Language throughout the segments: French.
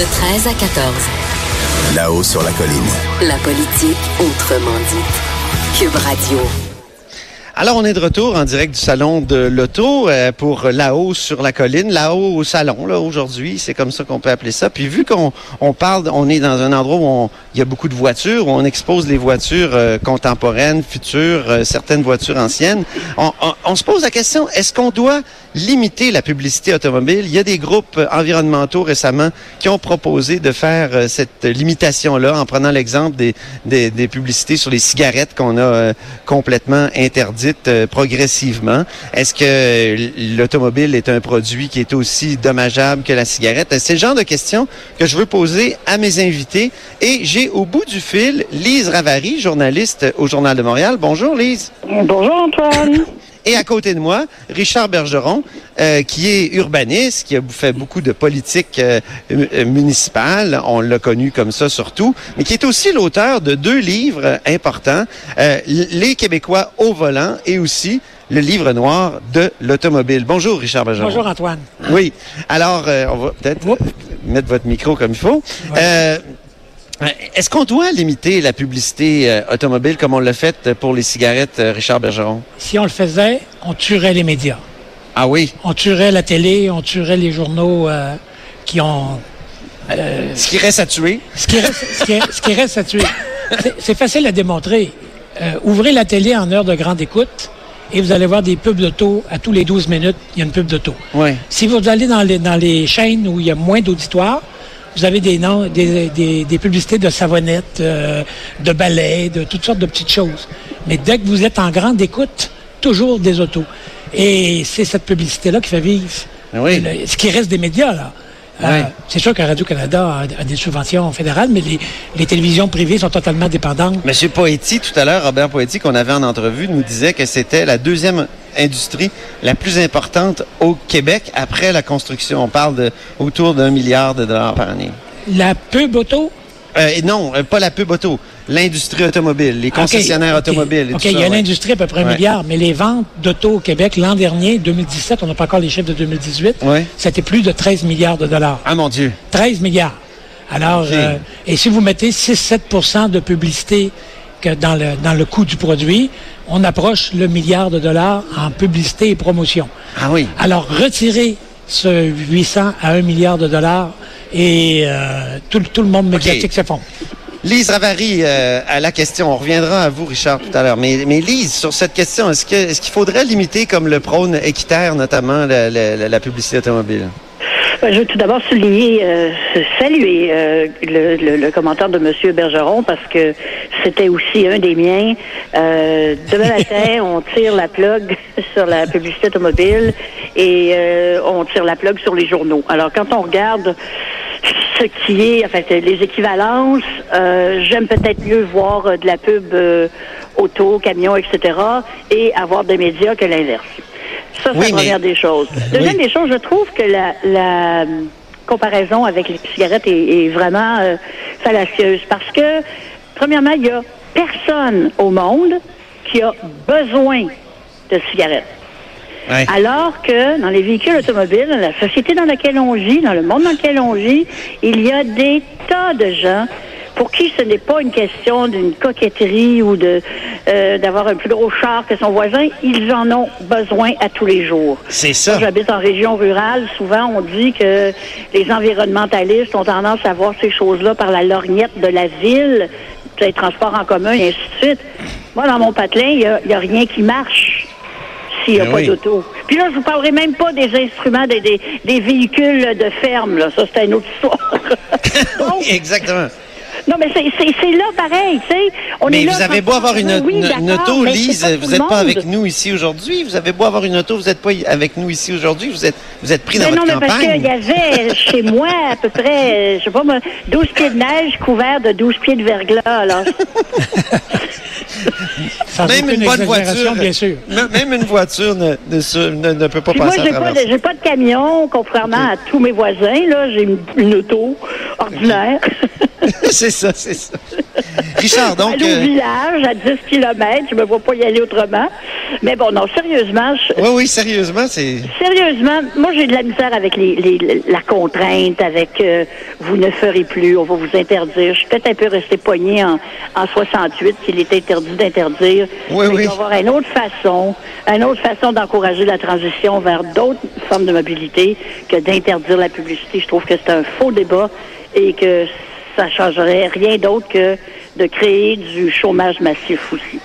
De 13 à 14. Là-haut sur la colline. La politique autrement dit. Cube Radio. Alors, on est de retour en direct du salon de l'auto euh, pour là-haut sur la colline, là-haut au salon, là, aujourd'hui. C'est comme ça qu'on peut appeler ça. Puis vu qu'on on parle, on est dans un endroit où il y a beaucoup de voitures, où on expose les voitures euh, contemporaines, futures, euh, certaines voitures anciennes, on, on- on se pose la question, est-ce qu'on doit limiter la publicité automobile? Il y a des groupes euh, environnementaux récemment qui ont proposé de faire euh, cette limitation-là en prenant l'exemple des, des, des publicités sur les cigarettes qu'on a euh, complètement interdites euh, progressivement. Est-ce que l'automobile est un produit qui est aussi dommageable que la cigarette? C'est le genre de questions que je veux poser à mes invités. Et j'ai au bout du fil Lise Ravary, journaliste au Journal de Montréal. Bonjour Lise. Bonjour Antoine. Et à côté de moi, Richard Bergeron, euh, qui est urbaniste, qui a fait beaucoup de politique euh, euh, municipale, on l'a connu comme ça surtout, mais qui est aussi l'auteur de deux livres importants, euh, Les Québécois au volant et aussi le livre noir de l'automobile. Bonjour Richard Bergeron. Bonjour Antoine. Oui. Alors, euh, on va peut-être mettre votre micro comme il faut. Euh, Est-ce qu'on doit limiter la publicité euh, automobile comme on l'a fait pour les cigarettes, euh, Richard Bergeron? Si on le faisait, on tuerait les médias. Ah oui? On tuerait la télé, on tuerait les journaux euh, qui ont... Ce qui reste à tuer. ce, qui reste, ce, qui, ce qui reste à tuer. C'est- facile à démontrer. Ouvrez la télé en heure de grande écoute et vous allez voir des pubs d'auto. À tous les 12 minutes, il y a une pub d'auto. Oui. Si vous allez dans les, dans les chaînes où il y a moins d'auditoire, vous avez des noms, des, des, des publicités de savonnettes, euh, de balais, de toutes sortes de petites choses. Mais dès que vous êtes en grande écoute, toujours des autos. Et c'est cette publicité-là qui fait vivre Oui. le- ce qui reste des médias, là. Euh, c'est sûr que Radio-Canada a, a des subventions fédérales, mais les, les télévisions privées sont totalement dépendantes. Monsieur Poetti, tout à l'heure, Robert Poetti, qu'on avait en entrevue, nous disait que c'était la deuxième industrie la plus importante au Québec après la construction. On parle de autour d'un milliard de dollars par année. La pub auto, Euh, non, euh, pas la pub auto, l'industrie automobile, les concessionnaires automobiles. et OK, tout il y ça, a ouais. l'industrie à peu près un Ouais. milliard, mais les ventes d'auto au Québec l'an dernier, 2017, on n'a pas encore les chiffres de 2018, Ouais. c'était plus de 13 milliards de dollars. Ah mon Dieu. 13 milliards. Alors, euh, et si vous mettez 6-7% de publicité que dans le, dans le coût du produit, on approche le milliard de dollars en publicité et promotion. Ah oui. Alors, retirez ce 800 à 1 milliard de dollars et euh, tout, tout le monde médiatique s'effondre. Lise Ravary, euh, à la question, on reviendra à vous, Richard, tout à l'heure. Mais, mais Lise, sur cette question, est-ce qu'il faudrait limiter, comme le prône équitaire, notamment la, la- la publicité automobile? Ben, Je veux tout d'abord souligner, euh, saluer euh, le, le- le commentaire de M. Bergeron parce que c'était aussi un des miens. Euh, demain matin, on tire la plug sur la publicité automobile et euh, on tire la plug sur les journaux. Alors, quand on regarde ce qui est, en fait, les équivalences, euh, j'aime peut-être mieux voir euh, de la pub euh, auto, camion, etc. et avoir des médias que l'inverse. Ça, c'est Oui, la mais- première des choses. Deuxième Oui. des choses, je trouve que la, la euh, comparaison avec les cigarettes est, est vraiment euh, fallacieuse parce que, premièrement, il y a personne au monde qui a besoin de cigarettes. Ouais. Alors que dans les véhicules automobiles, dans la société dans laquelle on vit, dans le monde dans lequel on vit, il y a des tas de gens pour qui ce n'est pas une question d'une coquetterie ou de euh, d'avoir un plus gros char que son voisin. Ils en ont besoin à tous les jours. C'est ça. J'habite en région rurale. Souvent, on dit que les environnementalistes ont tendance à voir ces choses-là par la lorgnette de la ville, les transports en commun et ainsi de suite. Moi, dans mon patelin, il n'y a, il y a rien qui marche s'il n'y a Ben pas oui. d'auto. Puis là, je vous parlerai même pas des instruments, des, des, des véhicules de ferme. Là. Ça, c'est une autre histoire. Donc, exactement. Non, mais c'est- là pareil, tu sais. On Mais est là vous avez beau avoir une, Oui, une- auto, Lise, vous n'êtes pas avec nous ici aujourd'hui. Vous avez beau avoir une auto, vous n'êtes pas avec nous ici aujourd'hui. Vous êtes, vous êtes pris dans Mais non, votre mais parce qu'il y avait chez moi à peu près, euh, je sais pas moi, 12 pieds de neige couverts de 12 pieds de verglas. Alors, Même une bonne voiture, bien sûr. même une voiture ne, ne, ne- ne peut pas Puis moi, passer à j'ai pas, travers de, pas de camion, contrairement à tous mes voisins. Là, j'ai une, une auto. ordinaire. c'est ça, c'est ça. Richard, donc. Aller au euh, village à 10 km, je me vois pas y aller autrement. Mais bon, non, sérieusement, je- oui, oui, sérieusement, c'est. Sérieusement, moi j'ai de la misère avec les, les- la contrainte, avec euh, vous ne ferez plus, on va vous interdire. Je suis peut-être un peu resté poigné en, en 68 qu'il est interdit d'interdire. Oui, oui. Il va y avoir une autre façon, une autre façon d'encourager la transition vers d'autres formes de mobilité que d'interdire la publicité. Je trouve que c'est un faux débat et que ça changerait rien d'autre que de créer du chômage massif aussi.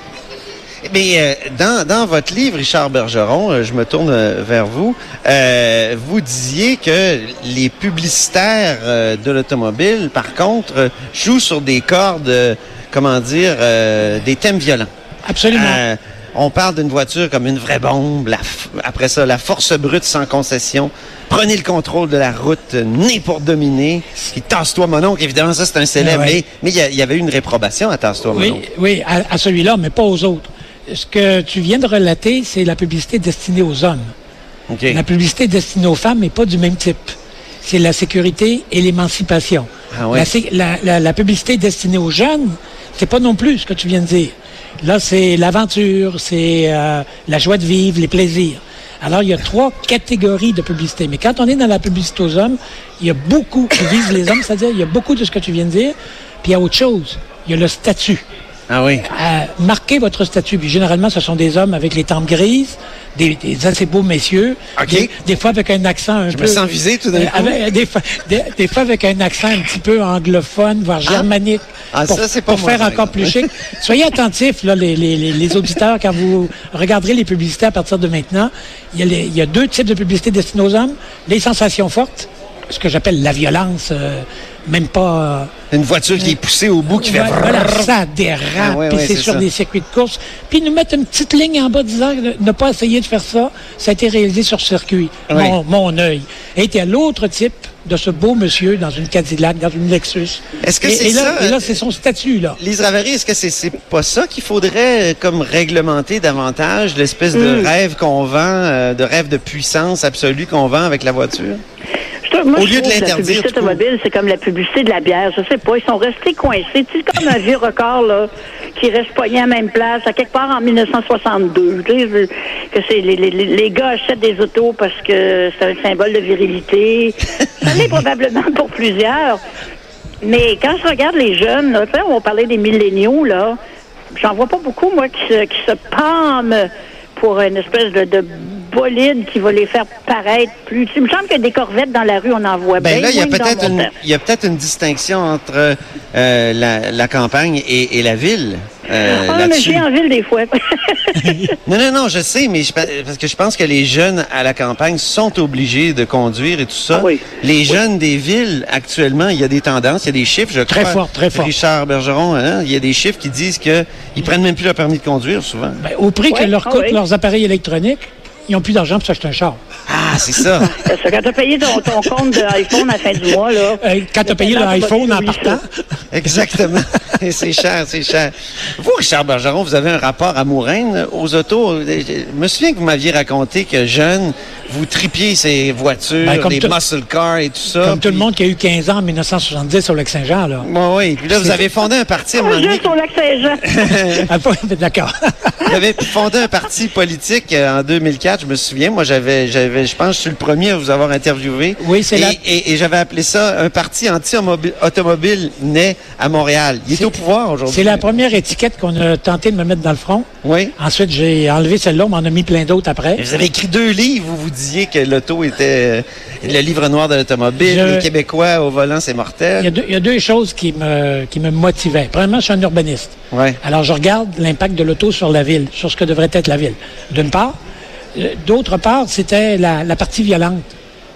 Mais euh, dans, dans votre livre, Richard Bergeron, euh, je me tourne euh, vers vous, euh, vous disiez que les publicitaires euh, de l'automobile, par contre, jouent sur des cordes, euh, comment dire, euh, des thèmes violents. Absolument. On parle d'une voiture comme une vraie bombe. la après ça, la force brute sans concession. Prenez le contrôle de la route, né pour dominer. Puis tasse-toi, mon oncle. Évidemment, ça, c'est un célèbre. Ouais. Mais il y, avait eu une réprobation à tasse-toi, mon Oui, oncle. oui, à, à celui-là, mais pas aux autres. Ce que tu viens de relater, c'est la publicité destinée aux hommes. La publicité destinée aux femmes n'est pas du même type. C'est la sécurité et l'émancipation. Ah ouais. la, sé- la- la- la publicité destinée aux jeunes, c'est pas non plus ce que tu viens de dire. Là, c'est l'aventure, c'est euh, la joie de vivre, les plaisirs. Alors, il y a trois catégories de publicité. Mais quand on est dans la publicité aux hommes, il y a beaucoup qui visent les hommes, c'est-à-dire il y a beaucoup de ce que tu viens de dire, puis il y a autre chose. Il y a le statut. Ah oui. Euh, marquez votre statut. Puis généralement, ce sont des hommes avec les tempes grises, des, des assez beaux messieurs, OK. des, des fois avec un accent un Je peu... me sens visé tout d'un Euh, coup. avec- des, fois, des, fois avec un accent un petit peu anglophone, voire germanique, Ah, pour, ça, c'est pas pour moi, faire encore plus chic. Soyez attentifs, là, les, les, les, les auditeurs, quand vous regarderez les publicités à partir de maintenant. Il y a, les- il y a deux types de publicités destinées aux hommes. Les sensations fortes, ce que j'appelle la violence, euh, même pas... euh, Une voiture qui est poussée au bout, qui fait... voilà, ça dérape, Ah, ouais, puis ouais, c'est c'est sur ça. des circuits de course. Puis nous mettre une petite ligne en bas disant ne pas essayer de faire ça, ça a été réalisé sur circuit. Oui. Mon, mon œil. Et il y a l'autre type de ce beau monsieur dans une Cadillac, dans une Lexus. Est-ce que Et- c'est ça, Et là, euh, c'est son statut, là. Lise Ravary, est-ce que c'est pas ça qu'il faudrait euh, comme réglementer davantage, l'espèce de Hmm. rêve qu'on vend, euh, de rêve de puissance absolue qu'on vend avec la voiture? Moi, Au lieu de que La l'interdire, publicité automobile, c'est comme la publicité de la bière. Je sais pas, ils sont restés coincés. C'est comme un vieux record, là, qui reste poigné à la même place, à quelque part en 1962. Tu sais, je- que c'est les, les, les- gars achètent des autos parce que c'est un symbole de virilité. Ça l'est probablement pour plusieurs. Mais quand je regarde les jeunes, là, tu sais, on va parler des milléniaux, là, j'en vois pas beaucoup, moi, qui se, qui se pâment pour une espèce de, de bolide qui va les faire paraître plus. Il me semble que des corvettes dans la rue, on en voit Ben bien là, il y a peut-être une, temps. il y a peut-être une distinction entre euh, la, la campagne et, et la ville. euh, Ah, mais là-dessus. j'ai en ville des fois. Non, non, non, je sais, mais je, pa- parce que je pense que les jeunes à la campagne sont obligés de conduire et tout ça. Ah oui. Les jeunes des villes, actuellement, il y a des tendances, il y a des chiffres, je Très crois. fort, très fort. Richard Bergeron, hein, il y a des chiffres qui disent que ils prennent même plus leur permis de conduire, souvent. Ben, au prix Ouais, que leur ah coûtent oui. leurs appareils électroniques, ils n'ont plus d'argent pour s'acheter un char. Ah, c'est ça. Que quand tu as payé ton, ton compte d'iPhone à la fin du mois, là. Euh, quand tu as payé l'iPhone en partant, ça. Exactement. Et c'est cher, c'est cher. Vous, Richard Bergeron, vous avez un rapport amoureux aux autos. Je me souviens que vous m'aviez raconté que jeune, vous tripiez ces voitures, Ben, comme des tout- muscle cars et tout ça. comme tout le monde qui a eu 15 ans en 1970 sur le Saint-Jean, là. Oui, oui. Puis là, vous avez fondé un parti donné. juste au lac Saint-Jean. Ah, D'accord. Vous avez fondé un parti politique euh, en 2004, je me souviens. Moi, j'avais, j'avais, je pense, que je suis le premier à vous avoir interviewé. Oui, c'est et, la- et, et j'avais appelé ça un parti anti-automobile né à Montréal. Il est, au pouvoir aujourd'hui. C'est la première étiquette qu'on a tenté de me mettre dans le front. Oui. Ensuite, j'ai enlevé celle-là, on m'en a mis plein d'autres après. Vous avez écrit deux livres où vous disiez que l'auto était euh, le livre noir de l'automobile, Je- les Québécois au volant, c'est Il y, a mortel. deux, il y a deux choses qui me, qui me motivaient. Premièrement, je suis un urbaniste. Ouais. Alors, je regarde l'impact de l'auto sur la ville, sur ce que devrait être la ville. D'une part. Euh, D'autre part, c'était la, la partie violente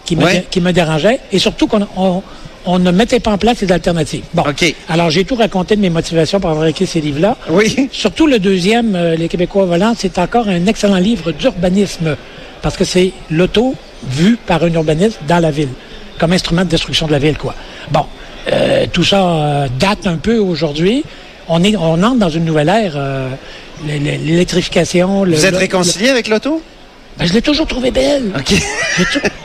qui me, Ouais. qui me dérangeait. Et surtout qu'on on, on ne mettait pas en place les alternatives. Bon. OK. Alors, j'ai tout raconté de mes motivations pour avoir écrit ces livres-là. Oui. Surtout le deuxième, euh, Les Québécois au volant, c'est encore un excellent livre d'urbanisme. Parce que c'est l'auto vue par un urbaniste dans la ville, comme instrument de destruction de la ville, quoi. Bon, euh, tout ça euh, date un peu aujourd'hui. On, est, on entre dans une nouvelle ère. euh, L'électrification. le- Vous êtes le- réconcilié avec l'auto? Ben, je l'ai toujours trouvé belle. OK.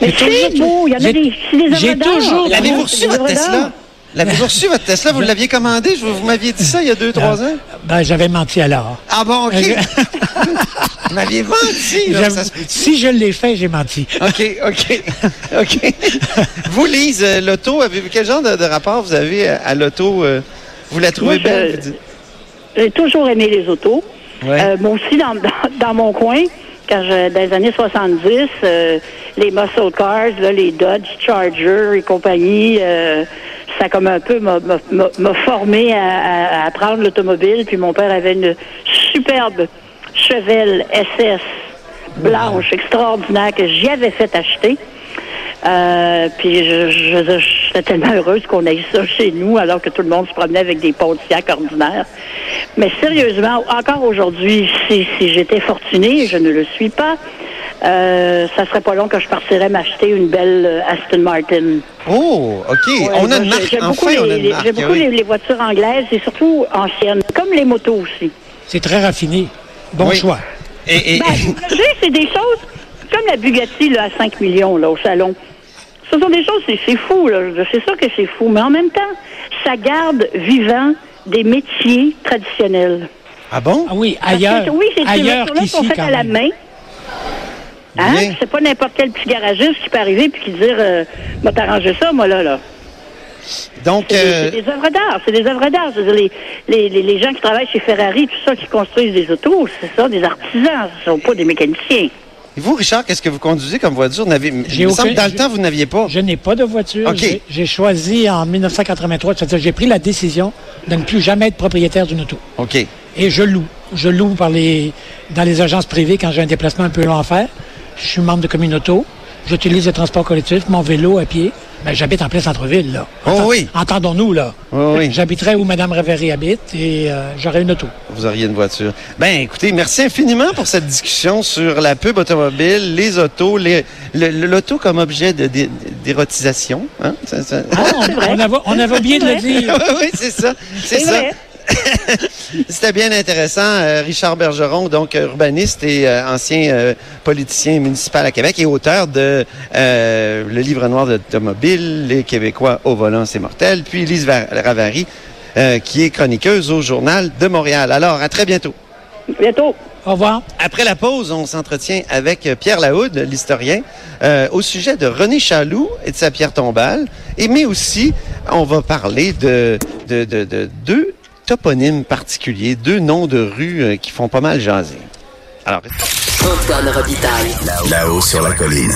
J'ai toujours c'est beau, il y en a j'ai- toujours. L'avez-vous reçu, votre Tesla? L'avez-vous reçu, votre Tesla? Vous l'aviez commandé? Je- Vous m'aviez dit ça il y a deux, trois ans? Ben, j'avais menti alors. Ah bon, OK. Vous m'aviez menti. là, J'avoue, ça se peut- si je l'ai fait, j'ai menti. OK, OK, OK. vous, Lise, euh, l'auto, avez-vous quel genre de, de rapport vous avez à, à l'auto? euh, vous la trouvez Moi, belle? dites? J'ai toujours aimé les autos. Ouais. Euh, moi aussi, dans, dans, dans mon coin, quand je, dans les années 70, euh, les muscle cars, là, les Dodge Charger et compagnie, euh, ça comme un peu m'a- formé à, à- à apprendre l'automobile. Puis mon père avait une superbe Chevelle SS blanche extraordinaire que j'y avais fait acheter. Euh, puis je, je, j'étais tellement heureuse qu'on ait ça chez nous alors que tout le monde se promenait avec des Pontiac ordinaires. Mais sérieusement, encore aujourd'hui, si, si j'étais fortunée, je ne le suis pas, euh, ça serait pas long que je partirais m'acheter une belle euh, Aston Martin. Oh, OK. Ouais, on a marque. J'aime beaucoup, Enfin, on a les, une les- marque. j'aime beaucoup oui. les, les voitures anglaises et surtout anciennes, comme les motos aussi. C'est très raffiné. Bon Oui. choix. Et, et- Ben, c'est des choses comme la Bugatti là, à 5 millions là, au salon. Ce sont des choses, c'est, fou, là. C'est sûr que c'est fou, mais en même temps, ça garde vivant des métiers traditionnels. ah bon? Ah oui, que, ailleurs. oui, c'est ces ailleurs voitures-là qu'ici, sont faites quand à la même. main. Hein? Bien. C'est pas n'importe quel petit garagiste qui peut arriver puis qui dire euh, m'a t'arrangé ça, moi là, là. Donc, C'est, des- euh, c'est des œuvres d'art, c'est des œuvres d'art. Dire, les, les, les, les gens qui travaillent chez Ferrari, tout ça, qui construisent des autos, c'est ça, des artisans, ce sont pas des mécaniciens. et vous, Richard, qu'est-ce que vous conduisez comme voiture? N'avez- J'ai Il me semble aucun- que dans le j'ai- temps, vous n'aviez pas. Je n'ai pas de voiture. OK. J'ai- J'ai choisi en 1983, c'est-à-dire j'ai pris la décision de ne plus jamais être propriétaire d'une auto. OK. Et je loue. Je loue par les, dans les agences privées quand j'ai un déplacement un peu long à faire. Je suis membre de Communauto. J'utilise le transport collectif, mon vélo à pied. Ben, j'habite en plein centre-ville, là. Oh oui. Entendons-nous, là. Oh oui. J'habiterais où Mme Révery habite et euh, j'aurais une auto. Vous auriez une voiture. Ben, écoutez, merci infiniment pour cette discussion sur la pub automobile, les autos, les, l'auto comme objet de, d'érotisation. Hein? Ça- ça- Ah, on, on avait, on avait de le dire. oui, oui, c'est ça. C'est C'est ça. vrai. C'était bien intéressant. Euh, Richard Bergeron, donc euh, urbaniste et euh, ancien euh, politicien municipal à Québec et auteur de euh, le livre noir d'automobile, Les Québécois au volant, c'est mortel. Puis Lise Va- Ravary, euh, qui est chroniqueuse au Journal de Montréal. Alors, à très bientôt. Bientôt. Au revoir. Après la pause, on s'entretient avec Pierre Laoude, l'historien, euh, au sujet de René Chaloux et de sa pierre tombale. Et mais aussi, on va parler de, de, de, de deux toponymes particuliers, deux noms de rues euh, qui font pas mal jaser. Alors, Antoine Robitaille. Là-haut sur la colline.